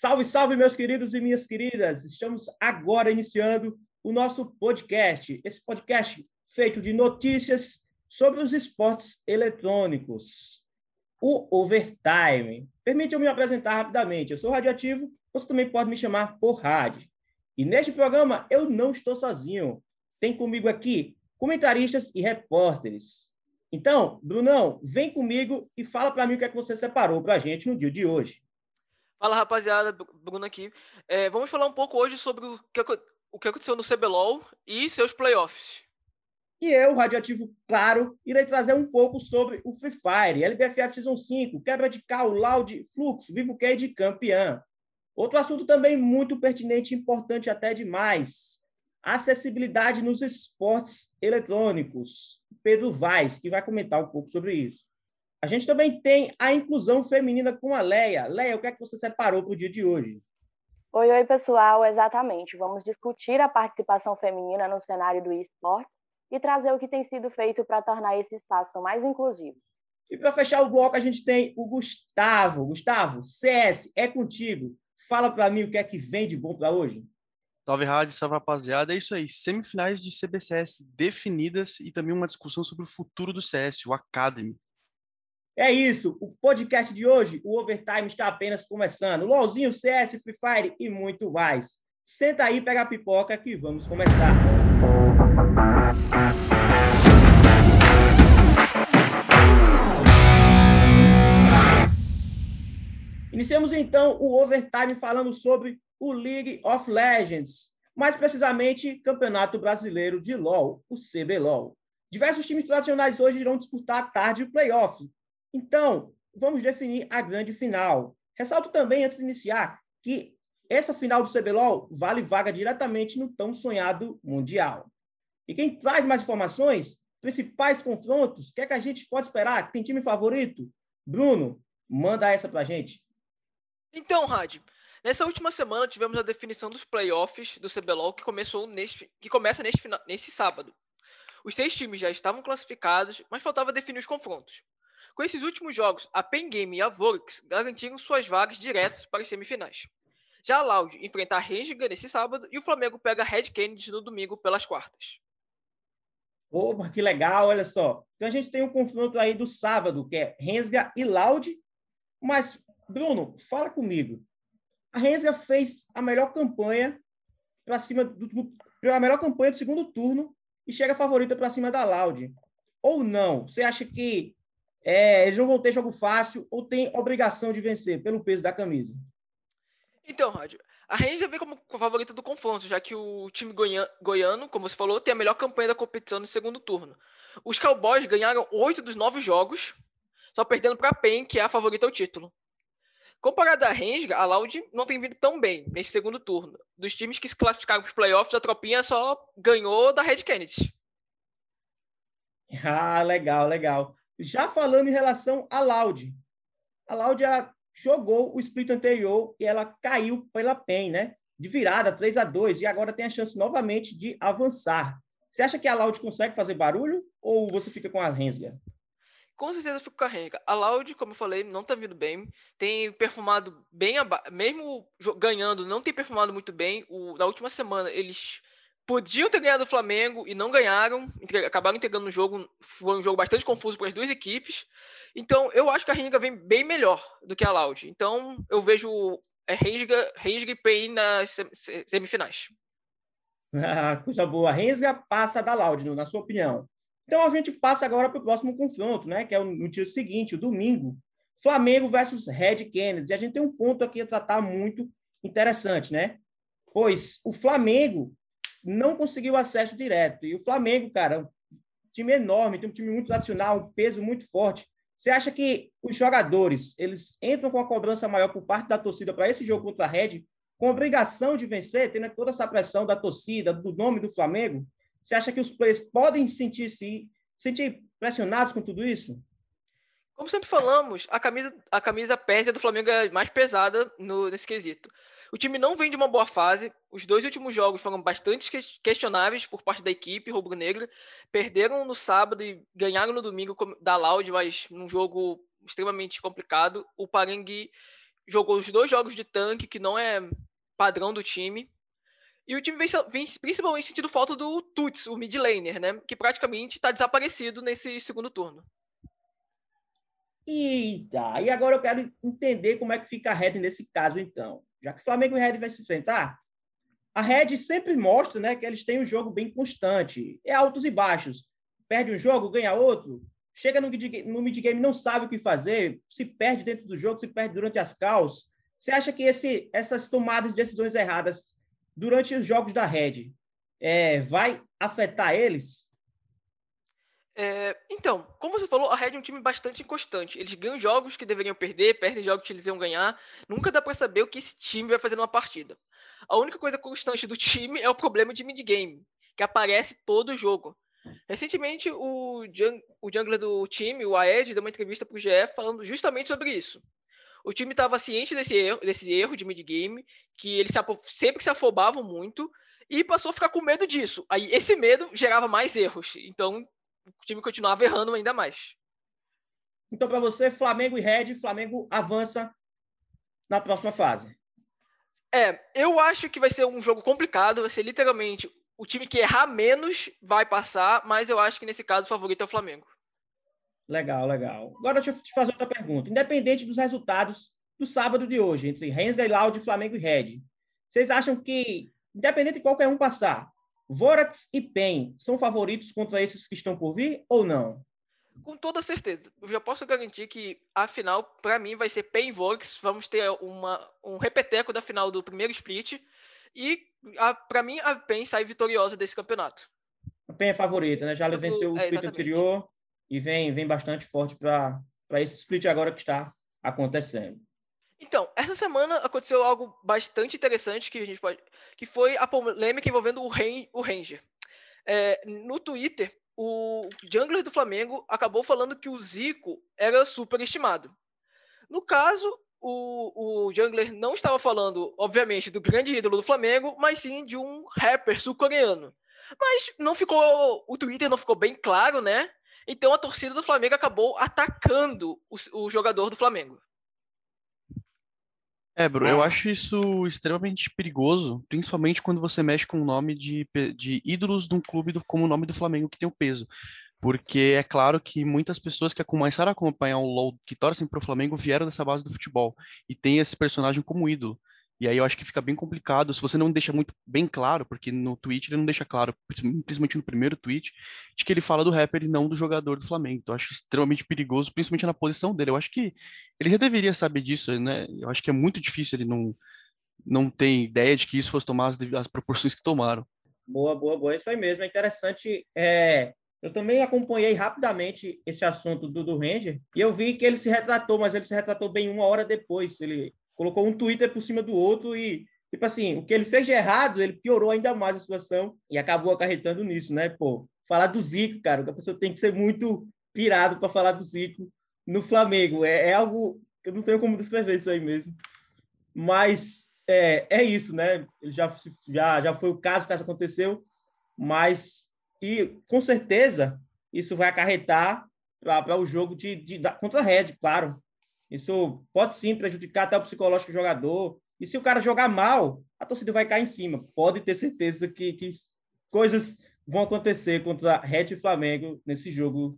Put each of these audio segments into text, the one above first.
Salve, salve, meus queridos e minhas queridas! Estamos agora iniciando o nosso podcast. Esse podcast feito de notícias sobre os esportes eletrônicos. O Overtime. Permite eu me apresentar rapidamente. Eu sou radioativo, você também pode me chamar por rádio. E neste programa eu não estou sozinho. Tem comigo aqui comentaristas e repórteres. Então, Brunão, vem comigo e fala para mim o que é que você separou para a gente no dia de hoje. Fala, rapaziada, Bruno aqui. É, vamos falar um pouco hoje sobre o que, o que aconteceu no CBLOL e seus playoffs. E eu, Radioativo Claro, irei trazer um pouco sobre o Free Fire, LBFF Season 5, quebra de cal, loud, fluxo, vivo de campeão. Outro assunto também muito pertinente e importante até demais, acessibilidade nos esportes eletrônicos. Pedro Vaz, que vai comentar um pouco sobre isso. A gente também tem a inclusão feminina com a Leia. Leia, o que é que você separou para o dia de hoje? Oi, oi, pessoal, exatamente. Vamos discutir a participação feminina no cenário do esporte e trazer o que tem sido feito para tornar esse espaço mais inclusivo. E para fechar o bloco, a gente tem o Gustavo. Gustavo, CS, é contigo. Fala para mim o que é que vem de bom para hoje. Salve rádio, salve rapaziada. É isso aí, semifinais de CBCS definidas e também uma discussão sobre o futuro do CS, o Academy. É isso, o podcast de hoje, o Overtime está apenas começando. LOLzinho, CS, Free Fire e muito mais. Senta aí, pega a pipoca que vamos começar. Iniciamos então o Overtime falando sobre o League of Legends, mais precisamente Campeonato Brasileiro de LoL, o CBLOL. Diversos times tradicionais hoje irão disputar a tarde o playoff, então, vamos definir a grande final. Ressalto também, antes de iniciar, que essa final do CBLOL vale vaga diretamente no tão sonhado Mundial. E quem traz mais informações, principais confrontos, o que é que a gente pode esperar? Tem time favorito? Bruno, manda essa pra gente. Então, Rad, nessa última semana tivemos a definição dos playoffs do CBLOL que, começou neste, que começa neste, neste sábado. Os seis times já estavam classificados, mas faltava definir os confrontos. Com esses últimos jogos, a Pen Game e a Volks garantiram suas vagas diretas para as semifinais. Já a Loud enfrenta a Renga nesse sábado e o Flamengo pega a Red Kennedy no domingo pelas quartas. Opa, que legal, olha só. Então a gente tem um confronto aí do sábado, que é Rensga e Loud. Mas, Bruno, fala comigo. A Rensga fez a melhor campanha para cima do, a melhor campanha do segundo turno e chega favorita para cima da Loud. Ou não? Você acha que é, eles não vão ter jogo fácil ou tem obrigação de vencer pelo peso da camisa? Então, Rádio, a Ranger vem como favorita do confronto, já que o time goiano, como você falou, tem a melhor campanha da competição no segundo turno. Os Cowboys ganharam oito dos nove jogos, só perdendo para a PEN, que é a favorita ao título. Comparado à Ranger, a Loud não tem vindo tão bem nesse segundo turno. Dos times que se classificaram para os playoffs, a Tropinha só ganhou da Red Kennedy. Ah, legal, legal. Já falando em relação à Loud, a Loud ela jogou o split anterior e ela caiu pela PEN, né? De virada, 3 a 2 e agora tem a chance novamente de avançar. Você acha que a Loud consegue fazer barulho ou você fica com a Rensga? Com certeza fico com a Rensga. A Loud, como eu falei, não tá vindo bem. Tem perfumado bem, mesmo ganhando, não tem perfumado muito bem. O, na última semana, eles podiam ter ganhado o Flamengo e não ganharam, acabaram entregando no jogo, foi um jogo bastante confuso para as duas equipes. Então, eu acho que a Renga vem bem melhor do que a Loud. Então, eu vejo é, Renga, Renga e PEN nas semifinais. Ah, coisa boa. Renga passa da Loud, na sua opinião. Então, a gente passa agora para o próximo confronto, né? Que é no dia seguinte, o domingo. Flamengo versus Red Kennedy. E a gente tem um ponto aqui a tratar muito interessante, né? Pois o Flamengo não conseguiu acesso direto. E o Flamengo, cara, um time enorme, tem um time muito tradicional, um peso muito forte. Você acha que os jogadores, eles entram com a cobrança maior por parte da torcida para esse jogo contra a Red, com obrigação de vencer, tendo toda essa pressão da torcida, do nome do Flamengo? Você acha que os players podem sentir-se sentir pressionados com tudo isso? Como sempre falamos, a camisa, a camisa pérsia do Flamengo é mais pesada no, nesse quesito. O time não vem de uma boa fase. Os dois últimos jogos foram bastante questionáveis por parte da equipe rubro-negra. Perderam no sábado e ganharam no domingo da Loud, mas num jogo extremamente complicado. O Parengue jogou os dois jogos de tanque, que não é padrão do time. E o time vem, vem principalmente sentindo falta do Tuts, o mid laner, né? Que praticamente está desaparecido nesse segundo turno. Eita, e agora eu quero entender como é que fica a Red nesse caso, então. Já que Flamengo e Red vai se enfrentar, a Red sempre mostra né, que eles têm um jogo bem constante. É altos e baixos. Perde um jogo, ganha outro. Chega no mid-game, não sabe o que fazer, se perde dentro do jogo, se perde durante as calls. Você acha que esse, essas tomadas de decisões erradas durante os jogos da Red é, vai afetar eles? É, então, como você falou, a Red é um time bastante inconstante. Eles ganham jogos que deveriam perder, perdem jogos que eles iam ganhar. Nunca dá para saber o que esse time vai fazer numa partida. A única coisa constante do time é o problema de mid-game, que aparece todo jogo. Recentemente, o, jung o jungler do time, o Aed, deu uma entrevista para o GE falando justamente sobre isso. O time estava ciente desse erro, desse erro de mid-game, que eles se sempre se afobavam muito, e passou a ficar com medo disso. Aí esse medo gerava mais erros. Então, o time continuava errando ainda mais. Então, para você, Flamengo e Red, Flamengo avança na próxima fase. É, eu acho que vai ser um jogo complicado, vai ser literalmente o time que errar menos vai passar, mas eu acho que nesse caso o favorito é o Flamengo. Legal, legal. Agora deixa eu te fazer outra pergunta. Independente dos resultados do sábado de hoje, entre Rensga e Laude, Flamengo e Red, vocês acham que, independente de qualquer um passar, Vorax e PEN são favoritos contra esses que estão por vir ou não? Com toda certeza. Eu já posso garantir que a final, para mim, vai ser PEN e Vorax. Vamos ter uma, um repeteco da final do primeiro split. E, para mim, a PEN sai vitoriosa desse campeonato. A PEN é favorita, né? Já Eu venceu o é, split anterior e vem, vem bastante forte para esse split agora que está acontecendo. Então, essa semana aconteceu algo bastante interessante que a gente pode, que foi a polêmica envolvendo o, Ren, o Ranger. É, no Twitter, o jungler do Flamengo acabou falando que o Zico era superestimado. No caso, o, o jungler não estava falando, obviamente, do grande ídolo do Flamengo, mas sim de um rapper sul-coreano. Mas não ficou, o Twitter não ficou bem claro, né? Então a torcida do Flamengo acabou atacando o, o jogador do Flamengo. É, Bru, eu acho isso extremamente perigoso, principalmente quando você mexe com o nome de, de ídolos de um clube do, como o nome do Flamengo, que tem o peso. Porque é claro que muitas pessoas que começaram a acompanhar o LoL, que torcem para o Flamengo, vieram dessa base do futebol e tem esse personagem como ídolo. E aí eu acho que fica bem complicado se você não deixa muito bem claro, porque no tweet ele não deixa claro, principalmente no primeiro tweet, de que ele fala do rapper e não do jogador do Flamengo. Então eu acho extremamente perigoso, principalmente na posição dele. Eu acho que ele já deveria saber disso, né? Eu acho que é muito difícil ele não, não ter ideia de que isso fosse tomar as, as proporções que tomaram. Boa, boa, boa. Isso aí mesmo. É interessante. É... Eu também acompanhei rapidamente esse assunto do, do Ranger e eu vi que ele se retratou, mas ele se retratou bem uma hora depois. Ele, colocou um Twitter por cima do outro e, tipo assim, o que ele fez de errado, ele piorou ainda mais a situação e acabou acarretando nisso, né? Pô, falar do Zico, cara, a pessoa tem que ser muito pirado para falar do Zico no Flamengo. É, é, algo eu não tenho como descrever isso aí mesmo. Mas é, é isso, né? Ele já, já, já foi o caso, o caso aconteceu, mas e com certeza isso vai acarretar para o jogo de, de, da, contra a Red, claro. Isso pode sim prejudicar até o psicológico do jogador. E se o cara jogar mal, a torcida vai cair em cima. Pode ter certeza que, que coisas vão acontecer contra Red e Flamengo nesse jogo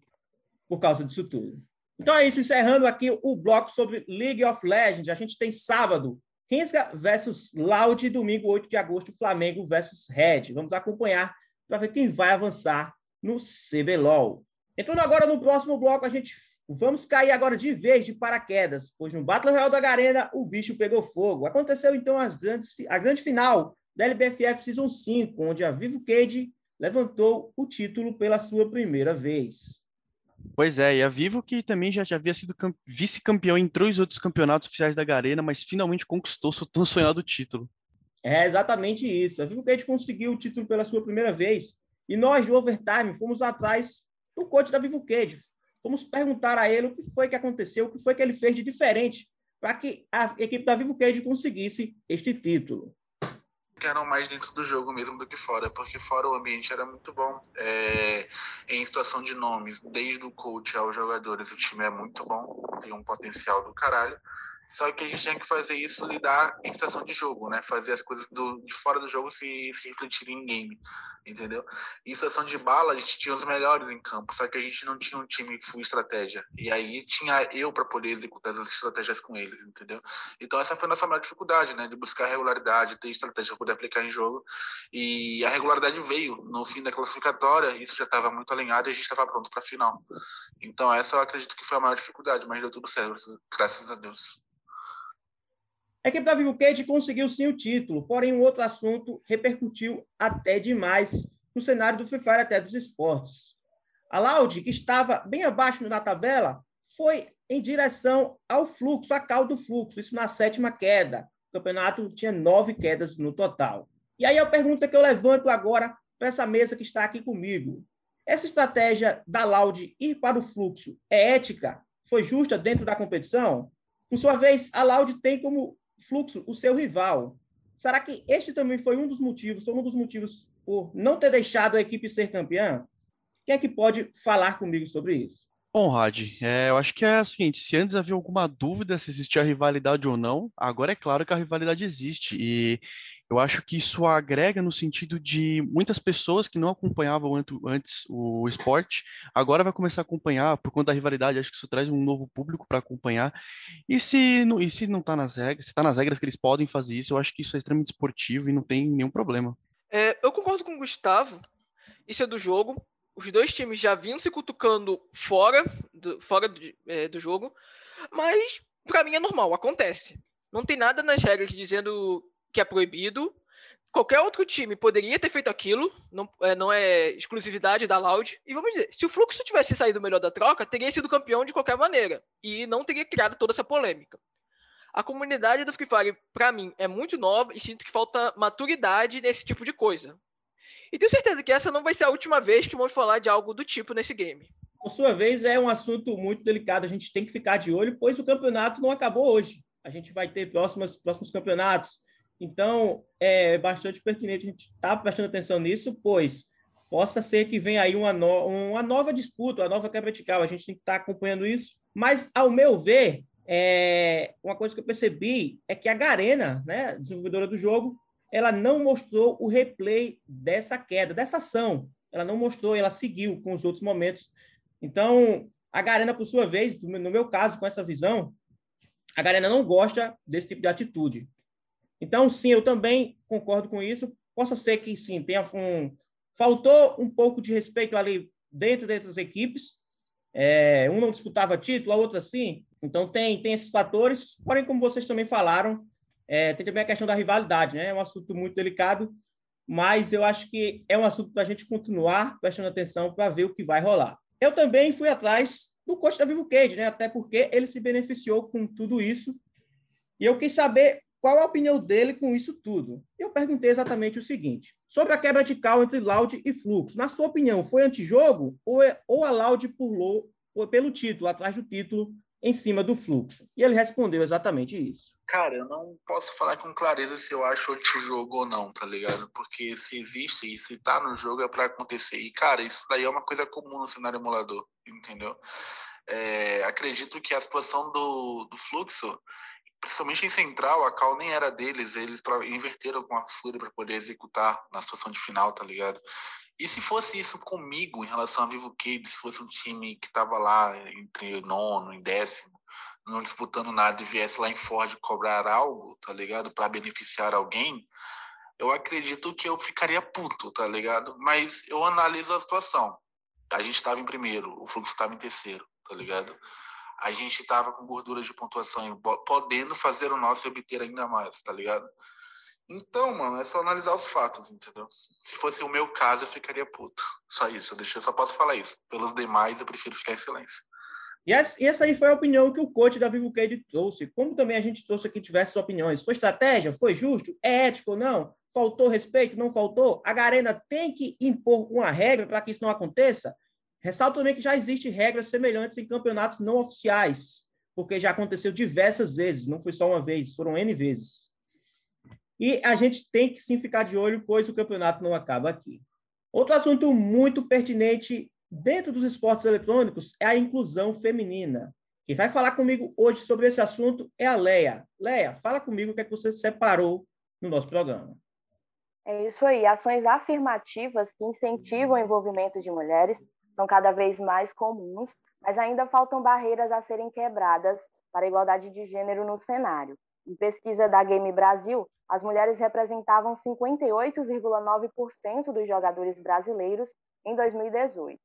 por causa disso tudo. Então é isso, encerrando aqui o bloco sobre League of Legends. A gente tem sábado, Rensga versus Loud, domingo, 8 de agosto, Flamengo versus Red. Vamos acompanhar para ver quem vai avançar no CBLOL. Entrando agora no próximo bloco, a gente Vamos cair agora de vez de paraquedas, pois no Battle Royale da Garena o bicho pegou fogo. Aconteceu então as grandes, a grande final da LBFF Season 5, onde a Vivo Cage levantou o título pela sua primeira vez. Pois é, e a Vivo que também já, já havia sido vice-campeão em três outros campeonatos oficiais da Garena, mas finalmente conquistou seu tão sonhado título. É exatamente isso. A Vivo Cage conseguiu o título pela sua primeira vez e nós do Overtime fomos atrás do coach da Vivo Cage, Vamos perguntar a ele o que foi que aconteceu, o que foi que ele fez de diferente para que a equipe da Vivo Cage conseguisse este título. Eram mais dentro do jogo mesmo do que fora, porque fora o ambiente era muito bom. É, em situação de nomes, desde o coach aos jogadores, o time é muito bom, tem um potencial do caralho. Só que a gente tinha que fazer isso lidar em situação de jogo, né? Fazer as coisas do, de fora do jogo se, se refletirem em game, entendeu? Em situação de bala, a gente tinha os melhores em campo, só que a gente não tinha um time full estratégia. E aí tinha eu para poder executar as estratégias com eles, entendeu? Então essa foi a nossa maior dificuldade, né? De buscar regularidade, ter estratégia para poder aplicar em jogo. E a regularidade veio no fim da classificatória, isso já estava muito alinhado e a gente estava pronto para a final. Então essa eu acredito que foi a maior dificuldade, mas deu tudo certo, graças a Deus. A equipe da Vivo Cage conseguiu sim o título, porém um outro assunto repercutiu até demais no cenário do Free Fire até dos esportes. A Loud, que estava bem abaixo na tabela, foi em direção ao fluxo, a cal do fluxo, isso na sétima queda. O campeonato tinha nove quedas no total. E aí a pergunta que eu levanto agora para essa mesa que está aqui comigo. Essa estratégia da Loud ir para o fluxo é ética? Foi justa dentro da competição? Por sua vez, a Loud tem como fluxo o seu rival. Será que este também foi um dos motivos, foi um dos motivos por não ter deixado a equipe ser campeã? Quem é que pode falar comigo sobre isso? Bom, Rad, é, eu acho que é o seguinte: se antes havia alguma dúvida se existia rivalidade ou não, agora é claro que a rivalidade existe. E eu acho que isso agrega no sentido de muitas pessoas que não acompanhavam antes o esporte, agora vai começar a acompanhar por conta da rivalidade. Acho que isso traz um novo público para acompanhar. E se não, está nas regras, se está nas regras que eles podem fazer isso, eu acho que isso é extremamente esportivo e não tem nenhum problema. É, eu concordo com o Gustavo. Isso é do jogo. Os dois times já vinham se cutucando fora do, fora do, é, do jogo, mas para mim é normal, acontece. Não tem nada nas regras dizendo que é proibido. Qualquer outro time poderia ter feito aquilo, não é, não é exclusividade da Loud. E vamos dizer, se o Fluxo tivesse saído melhor da troca, teria sido campeão de qualquer maneira. E não teria criado toda essa polêmica. A comunidade do Free Fire, para mim, é muito nova e sinto que falta maturidade nesse tipo de coisa. E tenho certeza que essa não vai ser a última vez que vamos falar de algo do tipo nesse game. Por sua vez, é um assunto muito delicado, a gente tem que ficar de olho, pois o campeonato não acabou hoje. A gente vai ter próximos, próximos campeonatos. Então, é bastante pertinente a gente estar tá prestando atenção nisso, pois possa ser que venha aí uma, no, uma nova disputa, uma nova quebra de cal. A gente tem que estar tá acompanhando isso. Mas, ao meu ver, é, uma coisa que eu percebi é que a Garena, né, desenvolvedora do jogo, ela não mostrou o replay dessa queda, dessa ação. Ela não mostrou, ela seguiu com os outros momentos. Então, a Garena, por sua vez, no meu caso, com essa visão, a Garena não gosta desse tipo de atitude. Então, sim, eu também concordo com isso. Possa ser que, sim, tenha um... faltou um pouco de respeito ali dentro dessas equipes. É, um não disputava título, a outra sim. Então, tem, tem esses fatores. Porém, como vocês também falaram, é, tem também a questão da rivalidade, né? É um assunto muito delicado, mas eu acho que é um assunto para a gente continuar prestando atenção para ver o que vai rolar. Eu também fui atrás do coach da Vivo Cage, né? Até porque ele se beneficiou com tudo isso. E eu quis saber qual a opinião dele com isso tudo? Eu perguntei exatamente o seguinte: sobre a quebra de cal entre Loud e Fluxo, na sua opinião, foi antijogo ou, é, ou a Loud pulou pelo título, atrás do título, em cima do fluxo? E ele respondeu exatamente isso. Cara, eu não posso falar com clareza se eu acho antijogo ou não, tá ligado? Porque se existe e se tá no jogo é para acontecer. E, cara, isso daí é uma coisa comum no cenário emulador, entendeu? É, acredito que a situação do, do fluxo principalmente em central, a cal nem era deles, eles inverteram com a Fúria para poder executar na situação de final, tá ligado? E se fosse isso comigo em relação a Vivo Cade, se fosse um time que tava lá entre nono e décimo, não disputando nada e viesse lá em Ford cobrar algo, tá ligado? Para beneficiar alguém, eu acredito que eu ficaria puto, tá ligado? Mas eu analiso a situação. A gente estava em primeiro, o Fluxo estava em terceiro, tá ligado? A gente estava com gorduras de pontuação podendo fazer o nosso e obter ainda mais, tá ligado? Então, mano, é só analisar os fatos, entendeu? Se fosse o meu caso, eu ficaria puto. Só isso, eu, eu só posso falar isso. Pelos demais, eu prefiro ficar em silêncio. E essa aí foi a opinião que o coach da Vivo Cade trouxe. Como também a gente trouxe aqui diversas opiniões. Foi estratégia? Foi justo? É ético ou não? Faltou respeito? Não faltou? A Garena tem que impor uma regra para que isso não aconteça? Ressalto também que já existem regras semelhantes em campeonatos não oficiais, porque já aconteceu diversas vezes, não foi só uma vez, foram N vezes. E a gente tem que sim ficar de olho, pois o campeonato não acaba aqui. Outro assunto muito pertinente dentro dos esportes eletrônicos é a inclusão feminina. Quem vai falar comigo hoje sobre esse assunto é a Leia. Leia, fala comigo o que é que você separou no nosso programa. É isso aí. Ações afirmativas que incentivam o envolvimento de mulheres são cada vez mais comuns, mas ainda faltam barreiras a serem quebradas para a igualdade de gênero no cenário. Em pesquisa da Game Brasil, as mulheres representavam 58,9% dos jogadores brasileiros em 2018.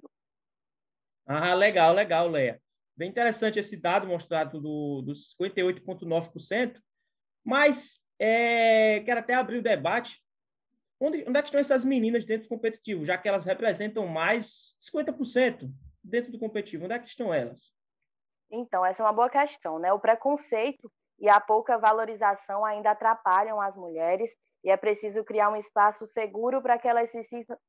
Ah, legal, legal, Leia. Bem interessante esse dado mostrado do, dos 58,9%, mas é, quero até abrir o debate. Onde, onde é que estão essas meninas dentro do competitivo, já que elas representam mais 50% dentro do competitivo? Onde é que estão elas? Então, essa é uma boa questão, né? O preconceito e a pouca valorização ainda atrapalham as mulheres e é preciso criar um espaço seguro para que,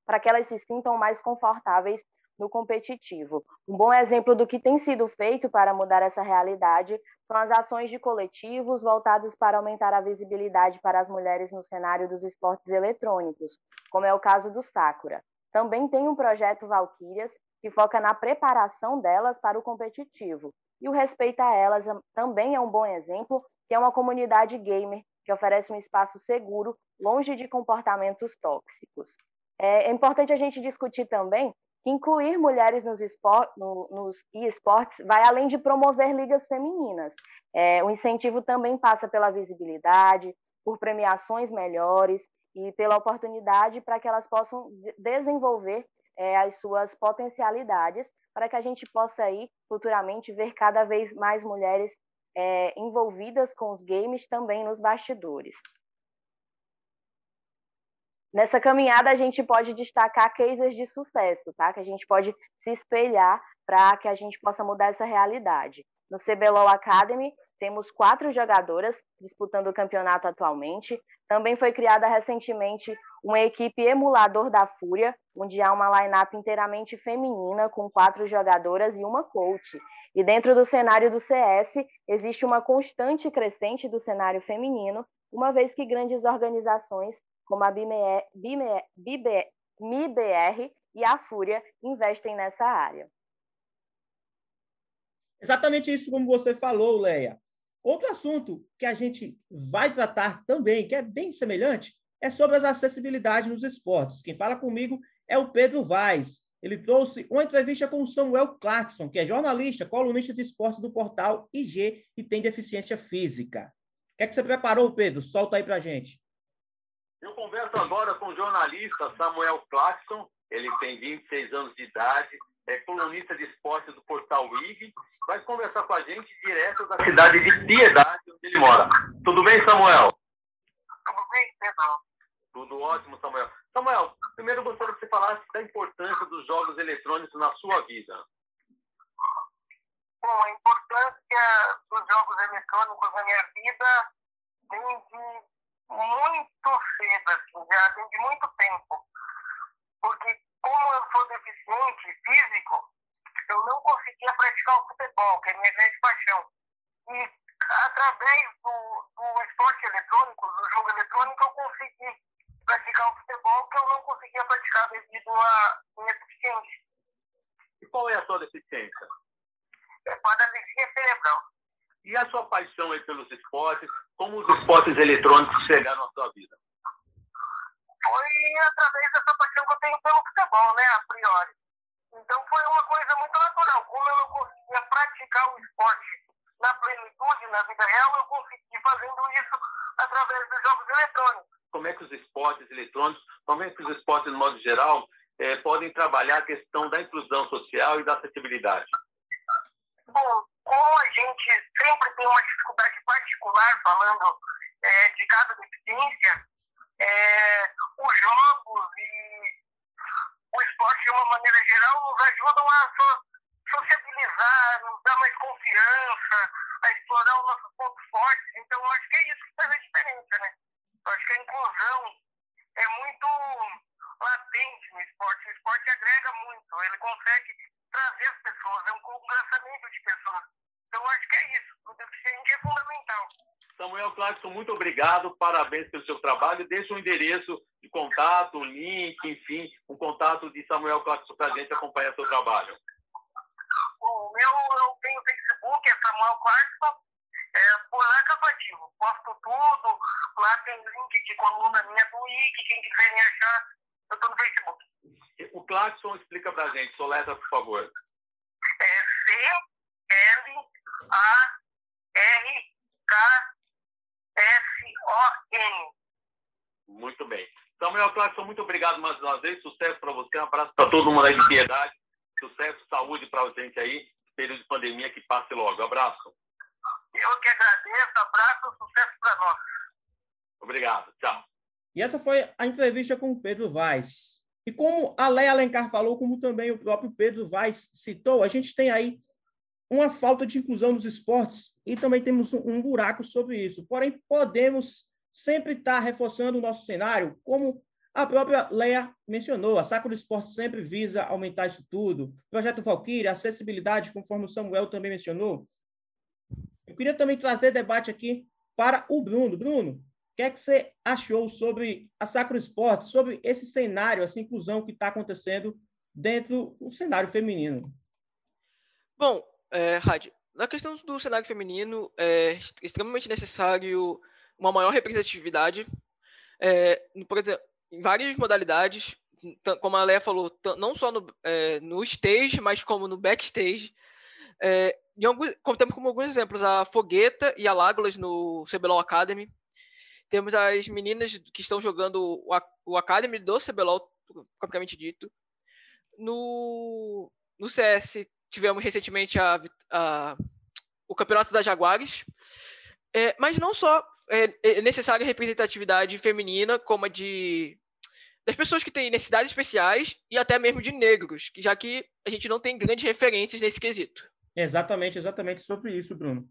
para que elas se sintam mais confortáveis no competitivo. Um bom exemplo do que tem sido feito para mudar essa realidade são as ações de coletivos voltados para aumentar a visibilidade para as mulheres no cenário dos esportes eletrônicos, como é o caso do Sakura. Também tem um projeto Valkyrias, que foca na preparação delas para o competitivo. E o respeito a elas também é um bom exemplo, que é uma comunidade gamer que oferece um espaço seguro, longe de comportamentos tóxicos. É, é importante a gente discutir também incluir mulheres nos, esport, no, nos esportes vai além de promover ligas femininas. É, o incentivo também passa pela visibilidade, por premiações melhores e pela oportunidade para que elas possam desenvolver é, as suas potencialidades, para que a gente possa aí futuramente ver cada vez mais mulheres é, envolvidas com os games também nos bastidores. Nessa caminhada, a gente pode destacar cases de sucesso, tá? Que a gente pode se espelhar para que a gente possa mudar essa realidade. No CBLOL Academy, temos quatro jogadoras disputando o campeonato atualmente. Também foi criada recentemente uma equipe emulador da Fúria, onde há uma lineup inteiramente feminina, com quatro jogadoras e uma coach. E dentro do cenário do CS, existe uma constante crescente do cenário feminino, uma vez que grandes organizações como a MIBR e a Fúria investem nessa área. Exatamente isso como você falou, Leia. Outro assunto que a gente vai tratar também, que é bem semelhante, é sobre as acessibilidades nos esportes. Quem fala comigo é o Pedro Vaz. Ele trouxe uma entrevista com o Samuel Clarkson, que é jornalista, colunista de esportes do portal IG e tem deficiência física. O que é que você preparou, Pedro? Solta aí para gente. Converso agora com o jornalista Samuel Clarkson, ele tem 26 anos de idade, é colunista de esportes do portal IG, vai conversar com a gente direto da cidade de Piedade, onde ele mora. Tudo bem, Samuel? Tudo bem, Pedro. Tudo ótimo, Samuel. Samuel, primeiro eu gostaria que você falasse da importância dos jogos eletrônicos na sua vida. Bom, a importância dos jogos eletrônicos na minha vida vem de muito cedo, assim, já vem de muito tempo. Porque como eu sou deficiente físico, eu não conseguia praticar o futebol, que é minha grande paixão. E através do, do esporte eletrônico, do jogo eletrônico, eu consegui praticar o futebol que eu não conseguia praticar devido à minha deficiência. E qual é a sua deficiência? É paralisia cerebral. E a sua paixão aí pelos esportes? Como os esportes eletrônicos chegaram à sua vida? Foi através dessa paixão que eu tenho pelo futebol, né, a priori. Então foi uma coisa muito natural. Como eu não conseguia praticar o esporte na plenitude, na vida real, eu consegui fazendo isso através dos jogos eletrônicos. Como é que os esportes eletrônicos, como é que os esportes, no modo geral, eh, podem trabalhar a questão da inclusão social e da acessibilidade? Bom, como a gente sempre tem uma dificuldade particular falando é, de cada deficiência, é, os jogos e o esporte de uma maneira geral nos ajudam a so, sociabilizar, nos dar mais confiança, a explorar os nossos pontos fortes. Então, eu acho que é isso que faz a diferença, né? Eu acho que a inclusão é muito latente no esporte. O esporte agrega muito, ele consegue trazer as pessoas, é um congressamento de pessoas. Então, acho que é isso. O deficiente é fundamental. Samuel Clarkson, muito obrigado, parabéns pelo seu trabalho. Deixa um endereço de contato, link, enfim, um contato de Samuel Clarkson para a gente acompanhar seu trabalho. O meu, eu tenho Facebook é Samuel Clarkson. É, por lá que eu ativo. Posto tudo. Lá tem link de coluna minha do Wiki. Quem quiser me achar, eu estou no Facebook. O Clarkson explica pra gente, soleta, por favor. É C-L-A-R-K-S-O-N. Muito bem. Samuel Clarkson, muito obrigado mais uma vez. Sucesso para você. Um abraço para todo mundo aí de piedade. Sucesso, saúde para a gente aí. Período de pandemia que passe logo. Abraço. Eu que agradeço. Abraço. Sucesso para nós. Obrigado. Tchau. E essa foi a entrevista com o Pedro Vaz. E como a Leia Alencar falou, como também o próprio Pedro Vaz citou, a gente tem aí uma falta de inclusão nos esportes e também temos um buraco sobre isso. Porém, podemos sempre estar reforçando o nosso cenário, como a própria Leia mencionou, a Saco do Esporte sempre visa aumentar isso tudo. Projeto Valkyrie, acessibilidade, conforme o Samuel também mencionou. Eu queria também trazer debate aqui para o Bruno. Bruno, o que é que você achou sobre a Sacro Esporte, sobre esse cenário, essa inclusão que está acontecendo dentro do cenário feminino? Bom, é, na questão do cenário feminino, é extremamente necessário uma maior representatividade, é, por exemplo, em várias modalidades, como a Leia falou, não só no, é, no stage, mas como no backstage. É, em alguns, temos como alguns exemplos a Fogueta e a Lágolas no CBLOL Academy. Temos as meninas que estão jogando o, o Academy do CBLOL, propriamente dito. No, no CS, tivemos recentemente a, a, o Campeonato das Jaguares. É, mas não só é, é necessária representatividade feminina, como a de das pessoas que têm necessidades especiais e até mesmo de negros, já que a gente não tem grandes referências nesse quesito. Exatamente, exatamente sobre isso, Bruno.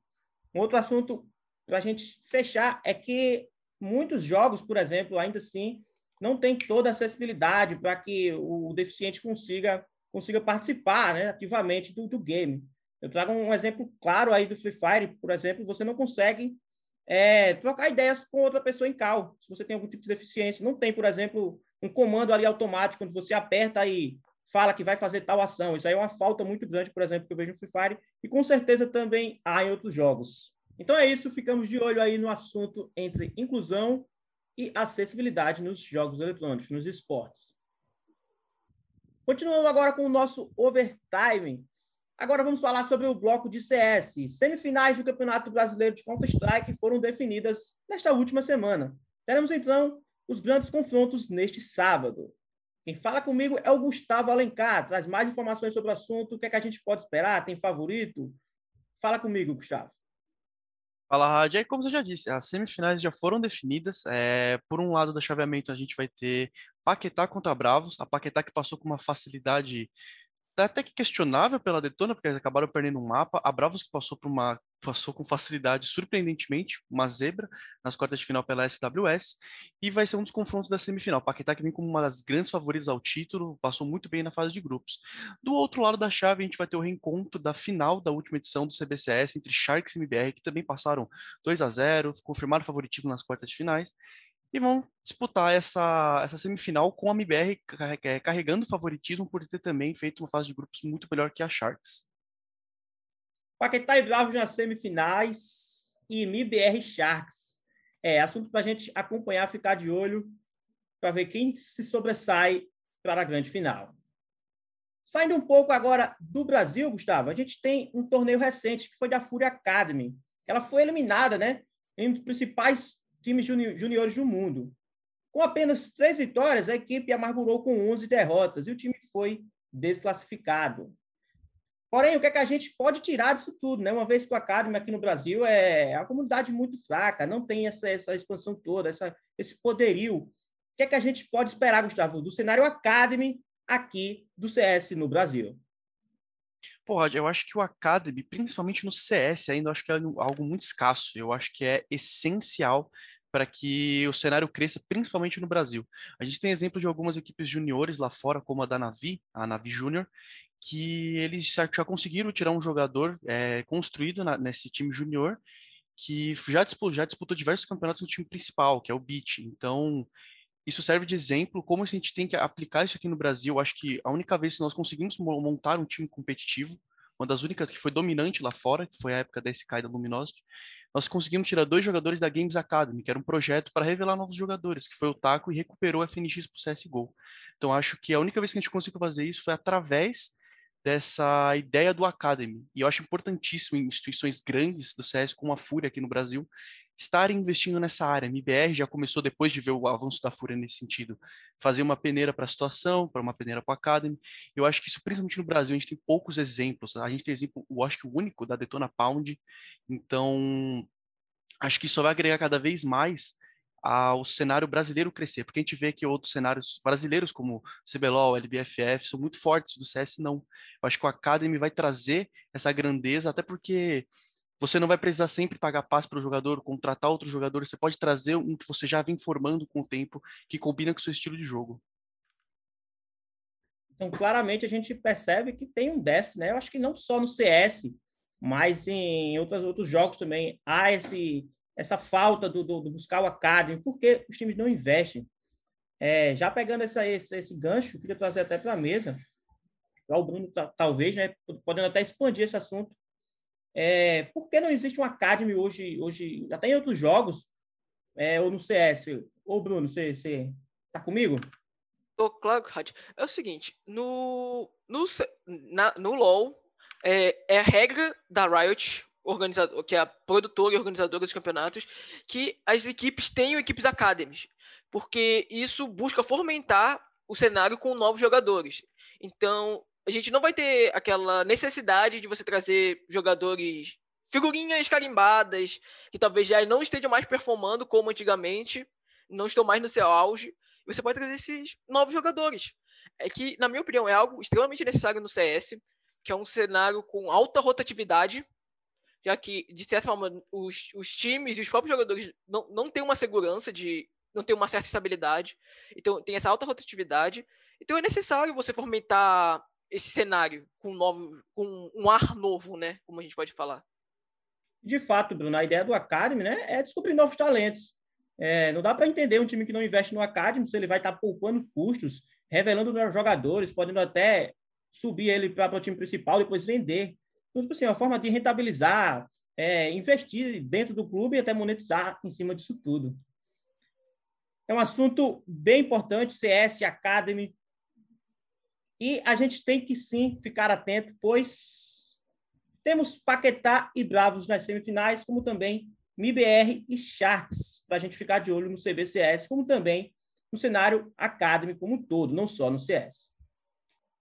Um outro assunto para a gente fechar é que muitos jogos, por exemplo, ainda assim, não tem toda a acessibilidade para que o deficiente consiga, consiga participar né, ativamente do, do game. Eu trago um exemplo claro aí do Free Fire, por exemplo, você não consegue é, trocar ideias com outra pessoa em cal, se você tem algum tipo de deficiência. Não tem, por exemplo, um comando ali automático, quando você aperta e fala que vai fazer tal ação. Isso aí é uma falta muito grande, por exemplo, que eu vejo no Free Fire, e com certeza também há em outros jogos. Então é isso, ficamos de olho aí no assunto entre inclusão e acessibilidade nos jogos eletrônicos, nos esportes. Continuando agora com o nosso overtime, Agora vamos falar sobre o bloco de CS. Semifinais do Campeonato Brasileiro de Counter-Strike foram definidas nesta última semana. Teremos então os grandes confrontos neste sábado. Quem fala comigo é o Gustavo Alencar. Traz mais informações sobre o assunto. O que, é que a gente pode esperar? Tem favorito? Fala comigo, Gustavo. Fala, Rádio. Como você já disse, as semifinais já foram definidas. É, por um lado do chaveamento, a gente vai ter Paquetá contra Bravos. A Paquetá que passou com uma facilidade até que questionável pela Detona, porque eles acabaram perdendo um mapa. A Bravos que passou por uma passou com facilidade, surpreendentemente, uma zebra nas quartas de final pela SWS, e vai ser um dos confrontos da semifinal. Paquetá que vem como uma das grandes favoritas ao título, passou muito bem na fase de grupos. Do outro lado da chave, a gente vai ter o reencontro da final da última edição do CBCS entre Sharks e MBR, que também passaram 2 a 0 confirmaram favoritismo nas quartas de finais, e vão disputar essa, essa semifinal com a MBR carregando favoritismo por ter também feito uma fase de grupos muito melhor que a Sharks. Paquetá e Bravos nas semifinais e MBR Sharks. É assunto para a gente acompanhar, ficar de olho para ver quem se sobressai para a grande final. Saindo um pouco agora do Brasil, Gustavo, a gente tem um torneio recente que foi da Fúria Academy. Ela foi eliminada, né, em um dos principais times juni juniores do mundo. Com apenas três vitórias, a equipe amargurou com 11 derrotas e o time foi desclassificado. Porém, o que, é que a gente pode tirar disso tudo? Né? Uma vez que o Academy aqui no Brasil é, é uma comunidade muito fraca, não tem essa, essa expansão toda, essa, esse poderio. O que, é que a gente pode esperar, Gustavo, do cenário Academy aqui do CS no Brasil? Pô, eu acho que o Academy, principalmente no CS, ainda acho que é algo muito escasso. Eu acho que é essencial para que o cenário cresça, principalmente no Brasil. A gente tem exemplo de algumas equipes juniores lá fora, como a da Navi, a Navi Júnior, que eles já, já, conseguiram tirar um jogador é, construído na, nesse time júnior que já disputou, já disputou diversos campeonatos no time principal, que é o Beat. Então, isso serve de exemplo como a gente tem que aplicar isso aqui no Brasil. Acho que a única vez que nós conseguimos montar um time competitivo uma das únicas que foi dominante lá fora, que foi a época da SK e da Luminosity, nós conseguimos tirar dois jogadores da Games Academy, que era um projeto para revelar novos jogadores, que foi o Taco e recuperou a FNX para o CSGO. Então acho que a única vez que a gente conseguiu fazer isso foi através dessa ideia do Academy. E eu acho importantíssimo instituições grandes do CS, como a Fúria aqui no Brasil, estarem investindo nessa área. A MBR já começou, depois de ver o avanço da Fúria nesse sentido, fazer uma peneira para a situação, para uma peneira para o Academy. Eu acho que isso, principalmente no Brasil, a gente tem poucos exemplos. A gente tem exemplo, eu acho que o único, da Detona Pound. Então, acho que isso vai agregar cada vez mais ao cenário brasileiro crescer, porque a gente vê que outros cenários brasileiros, como CBLOL, LBFF, são muito fortes, do CS não. Eu acho que o Academy vai trazer essa grandeza, até porque você não vai precisar sempre pagar passe para o jogador, contratar outro jogador, você pode trazer um que você já vem formando com o tempo, que combina com o seu estilo de jogo. Então, claramente, a gente percebe que tem um déficit, né? Eu acho que não só no CS, mas em outros, outros jogos também há esse, essa falta do, do, do buscar o Academy, porque os times não investem. É, já pegando essa, esse, esse gancho, queria trazer até para a mesa, para o Bruno, talvez, né, podendo até expandir esse assunto. É, por que não existe um Academy hoje, hoje até em outros jogos, é, ou no CS? Ô, Bruno, você está comigo? Tô, claro, Rádio. É o seguinte, no, no, na, no LoL, é, é a regra da Riot, organizador, que é a produtora e organizadora dos campeonatos, que as equipes tenham equipes academies, porque isso busca fomentar o cenário com novos jogadores. Então, a gente não vai ter aquela necessidade de você trazer jogadores figurinhas carimbadas que talvez já não estejam mais performando como antigamente, não estão mais no seu auge. Você pode trazer esses novos jogadores. É que, na minha opinião, é algo extremamente necessário no CS, que é um cenário com alta rotatividade, já que, de certa forma, os, os times e os próprios jogadores não, não têm uma segurança de. não têm uma certa estabilidade. Então, tem essa alta rotatividade. Então, é necessário você fomentar esse cenário com, novo, com um ar novo, né? Como a gente pode falar. De fato, Bruno, a ideia do Academy né, é descobrir novos talentos. É, não dá para entender um time que não investe no Academy se ele vai estar tá poupando custos, revelando novos jogadores, podendo até subir ele para o time principal, depois vender. Então, tipo assim, é uma forma de rentabilizar, é, investir dentro do clube e até monetizar em cima disso tudo. É um assunto bem importante, CS Academy, e a gente tem que sim ficar atento, pois temos Paquetá e Bravos nas semifinais, como também MIBR e Sharks, para a gente ficar de olho no CBCS, como também no cenário Academy como um todo, não só no CS.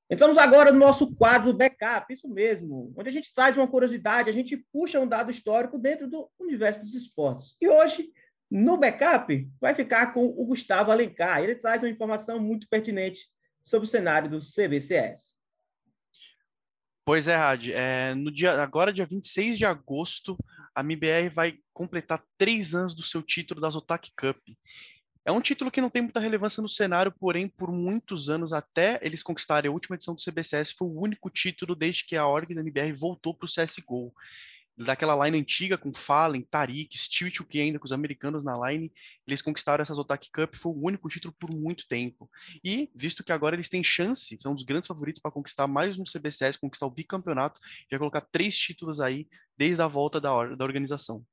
Entramos agora no nosso quadro backup, isso mesmo, onde a gente traz uma curiosidade, a gente puxa um dado histórico dentro do universo dos esportes. E hoje, no backup, vai ficar com o Gustavo Alencar. Ele traz uma informação muito pertinente sobre o cenário do CBCS. Pois é, Rad. É, no dia, agora, dia 26 de agosto, a MBR vai completar três anos do seu título da Zotac Cup. É um título que não tem muita relevância no cenário, porém, por muitos anos, até eles conquistarem a última edição do CBCS, foi o único título desde que a org da MBR voltou para o CSGO daquela line antiga com Fallen, Tariq, Steel que ainda com os americanos na line, eles conquistaram essa Zotac Cup, foi o único título por muito tempo. E, visto que agora eles têm chance, são os grandes favoritos para conquistar mais um CBCS, conquistar o bicampeonato, já colocar três títulos aí desde a volta da, da organização.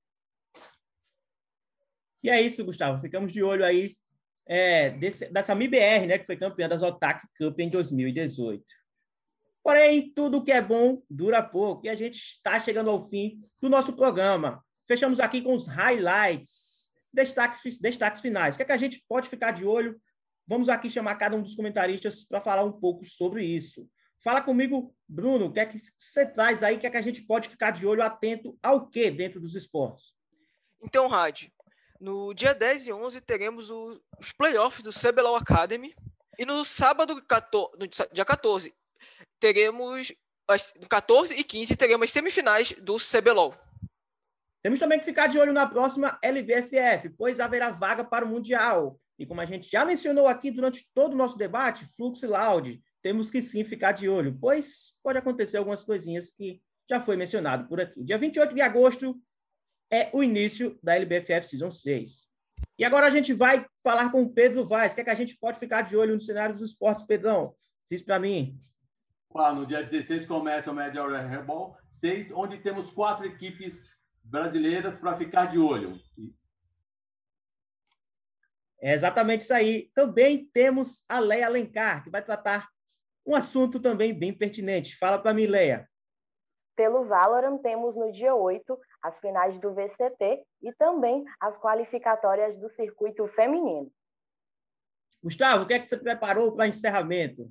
E é isso, Gustavo. Ficamos de olho aí é, desse, dessa MIBR, né, que foi campeã da Zotac Cup em 2018. Porém, tudo que é bom dura pouco e a gente está chegando ao fim do nosso programa. Fechamos aqui com os highlights, destaques, destaques finais. O que, é que a gente pode ficar de olho? Vamos aqui chamar cada um dos comentaristas para falar um pouco sobre isso. Fala comigo, Bruno, o que é que você traz aí? O que é que a gente pode ficar de olho atento ao que dentro dos esportes? Então, Rad, no dia 10 e 11 teremos os playoffs do CBLOL Academy. E no sábado, no dia 14, teremos as 14 e 15 teremos semifinais do CBLOL. Temos também que ficar de olho na próxima LBFF, pois haverá vaga para o Mundial. E como a gente já mencionou aqui durante todo o nosso debate, fluxo e loud, temos que sim ficar de olho, pois pode acontecer algumas coisinhas que já foi mencionado por aqui. Dia 28 de agosto é o início da LBFF Season 6. E agora a gente vai falar com o Pedro Vaz. O que, é que a gente pode ficar de olho no cenário dos esportes, Pedrão? Diz para mim. no dia 16 começa o Major Airball 6, onde temos quatro equipes brasileiras para ficar de olho. É exatamente isso aí. Também temos a Leia Alencar, que vai tratar um assunto também bem pertinente. Fala para mim, Leia. Pelo Valorant, temos no dia 8 as finais do VCT e também as qualificatórias do circuito feminino. Gustavo, o que é que você preparou para encerramento?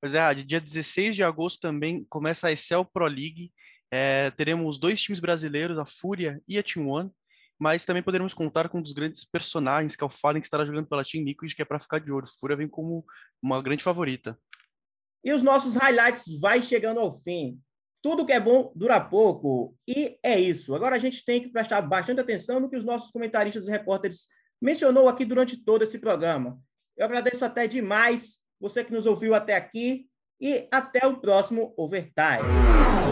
Pois é, dia 16 de agosto também começa a Excel Pro League. É, teremos dois times brasileiros, a Fúria e a Team One, mas também poderemos contar com um dos grandes personagens, que é o Fallen, que estará jogando pela Team Liquid, que é para ficar de olho. Fúria vem como uma grande favorita. E os nossos highlights vai chegando ao fim. Tudo que é bom dura pouco. E é isso. Agora a gente tem que prestar bastante atenção no que os nossos comentaristas e repórteres mencionou aqui durante todo esse programa. Eu agradeço até demais você que nos ouviu até aqui e até o próximo Overtime.